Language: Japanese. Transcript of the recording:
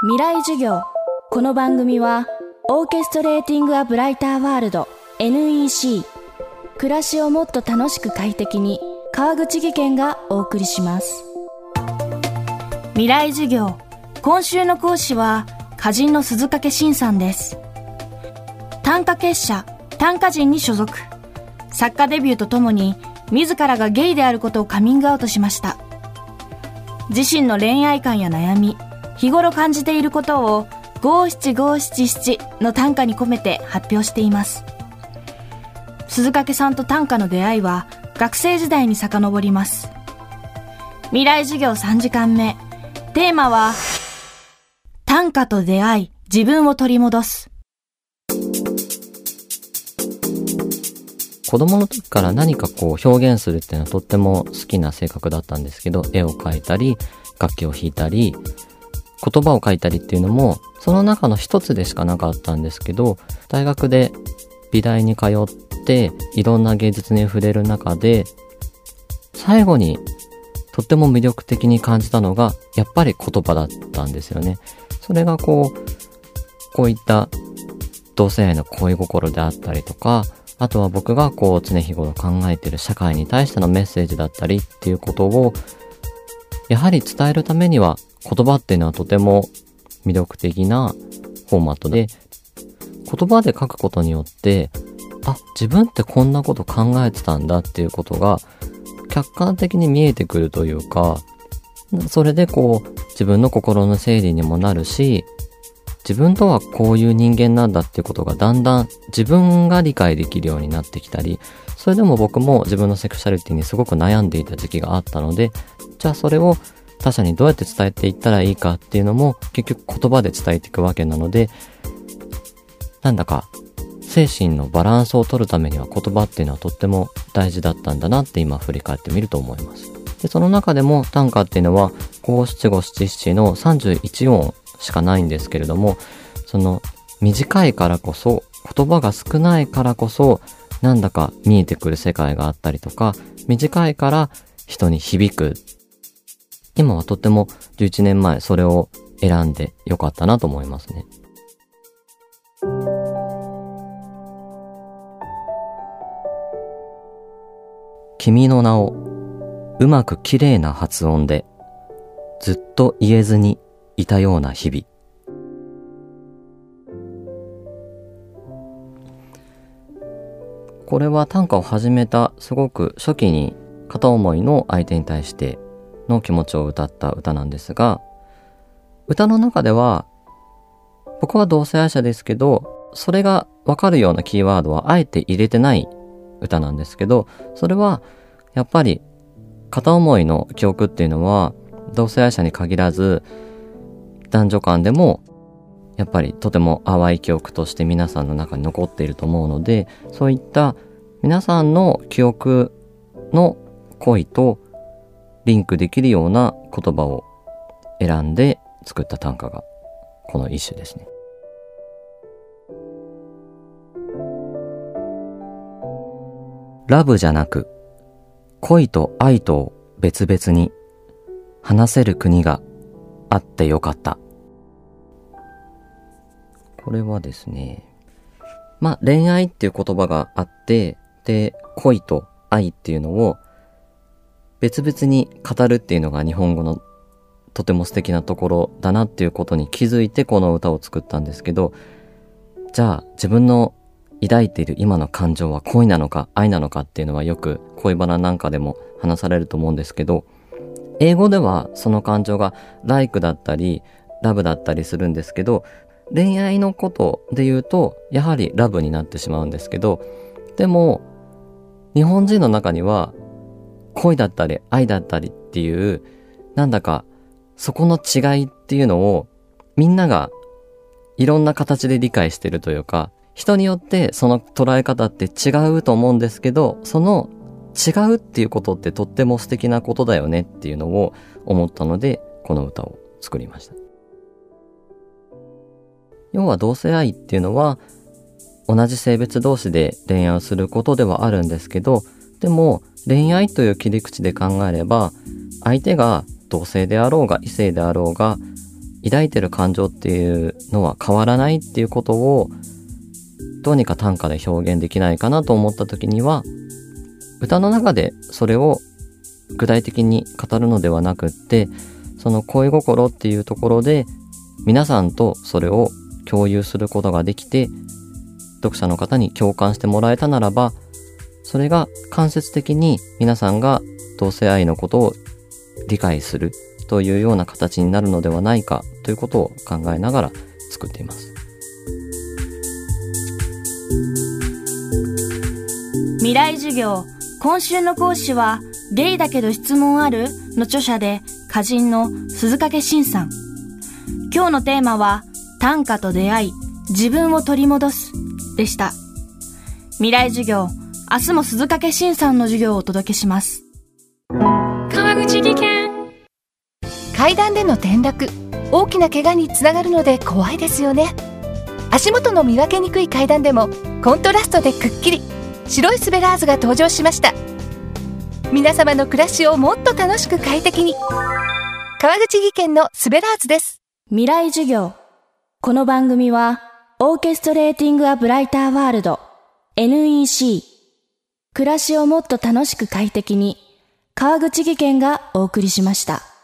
未来授業。この番組はオーケストレーティング・ア・ブライター・ワールド NEC 暮らしをもっと楽しく快適に川口義賢がお送りします。未来授業。今週の講師は歌人の鈴掛慎さんです。短歌結社。短歌人に所属。作家デビューとともに自らがゲイであることをカミングアウトしました。自身の恋愛観や悩み日頃感じていることを五七五七七の短歌に込めて発表しています。鈴掛さんと短歌の出会いは学生時代に遡ります。未来授業3時間目。テーマは短歌と出会い自分を取り戻す。子供の時から何かこう表現するっていうのはとっても好きな性格だったんですけど、絵を描いたり、楽器を弾いたり、言葉を書いたりっていうのも、その中の一つでしかなかったんですけど、大学で美大に通って、いろんな芸術に触れる中で、最後にとっても魅力的に感じたのが、やっぱり言葉だったんですよね。それがこう、こういった同性愛の恋心であったりとか、あとは僕がこう常日頃考えてる社会に対してのメッセージだったりっていうことを、やはり伝えるためには言葉っていうのはとても魅力的なフォーマットで、言葉で書くことによって、あ、自分ってこんなこと考えてたんだっていうことが客観的に見えてくるというか、それでこう自分の心の整理にもなるし、自分とはこういう人間なんだっていうことがだんだん自分が理解できるようになってきたり、それでも僕も自分のセクシャリティにすごく悩んでいた時期があったので、じゃあそれを他者にどうやって伝えていったらいいかっていうのも結局言葉で伝えていくわけなので、なんだか精神のバランスを取るためには言葉っていうのはとっても大事だったんだなって今振り返ってみると思います。で、その中でも短歌っていうのは五七五七七の31音しかないんですけれども、その短いからこそ、言葉が少ないからこそ、なんだか見えてくる世界があったりとか、短いから人に響く今はとっても11年前それを選んでよかったなと思いますね。君の名をうまく綺麗な発音でずっと言えずにいたような日々。これは短歌を始めたすごく初期に片思いの相手に対しての気持ちを歌った歌なんですが、歌の中では、僕は同性愛者ですけど、それがわかるようなキーワードはあえて入れてない歌なんですけど、それはやっぱり片思いの記憶っていうのは同性愛者に限らず男女間でもやっぱりとても淡い記憶として皆さんの中に残っていると思うのでそういった皆さんの記憶の恋とリンクできるような言葉を選んで作った短歌がこの一首ですね。ラブじゃなく恋と愛と別々に話せる国があってよかった。これはですね、まあ恋愛っていう言葉があって、で、恋と愛っていうのを別々に語るっていうのが日本語のとても素敵なところだなっていうことに気づいてこの歌を作ったんですけど、じゃあ自分の抱いている今の感情は恋なのか愛なのかっていうのはよく恋バナなんかでも話されると思うんですけど、英語ではその感情が like だったり、ラブだったりするんですけど、恋愛のことで言うと、やはりラブになってしまうんですけど、でも、日本人の中には恋だったり愛だったりっていう、なんだかそこの違いっていうのをみんながいろんな形で理解してるというか、人によってその捉え方って違うと思うんですけど、その違うっていうことってとっても素敵なことだよねっていうのを思ったので、この歌を作りました。要は同性愛っていうのは同じ性別同士で恋愛をすることではあるんですけど、でも恋愛という切り口で考えれば相手が同性であろうが異性であろうが抱いてる感情っていうのは変わらないっていうことをどうにか短歌で表現できないかなと思った時には歌の中でそれを具体的に語るのではなくってその恋心っていうところで皆さんとそれを共有することができて読者の方に共感してもらえたならばそれが間接的に皆さんが同性愛のことを理解するというような形になるのではないかということを考えながら作っています。未来授業今週の講師はゲイだけど質問あるの著者で歌人の鈴掛慎さん。今日のテーマは短歌と出会い自分を取り戻すでした。未来授業明日も鈴掛慎さんの授業をお届けします。川口技研。階段での転落。大きな怪我につながるので怖いですよね。足元の見分けにくい階段でもコントラストでくっきり。白いスベラーズが登場しました。皆様の暮らしをもっと楽しく快適に。川口技研のスベラーズです。未来授業。この番組はオーケストレーティングアブライターワールド NEC 暮らしをもっと楽しく快適に川口技研がお送りしました。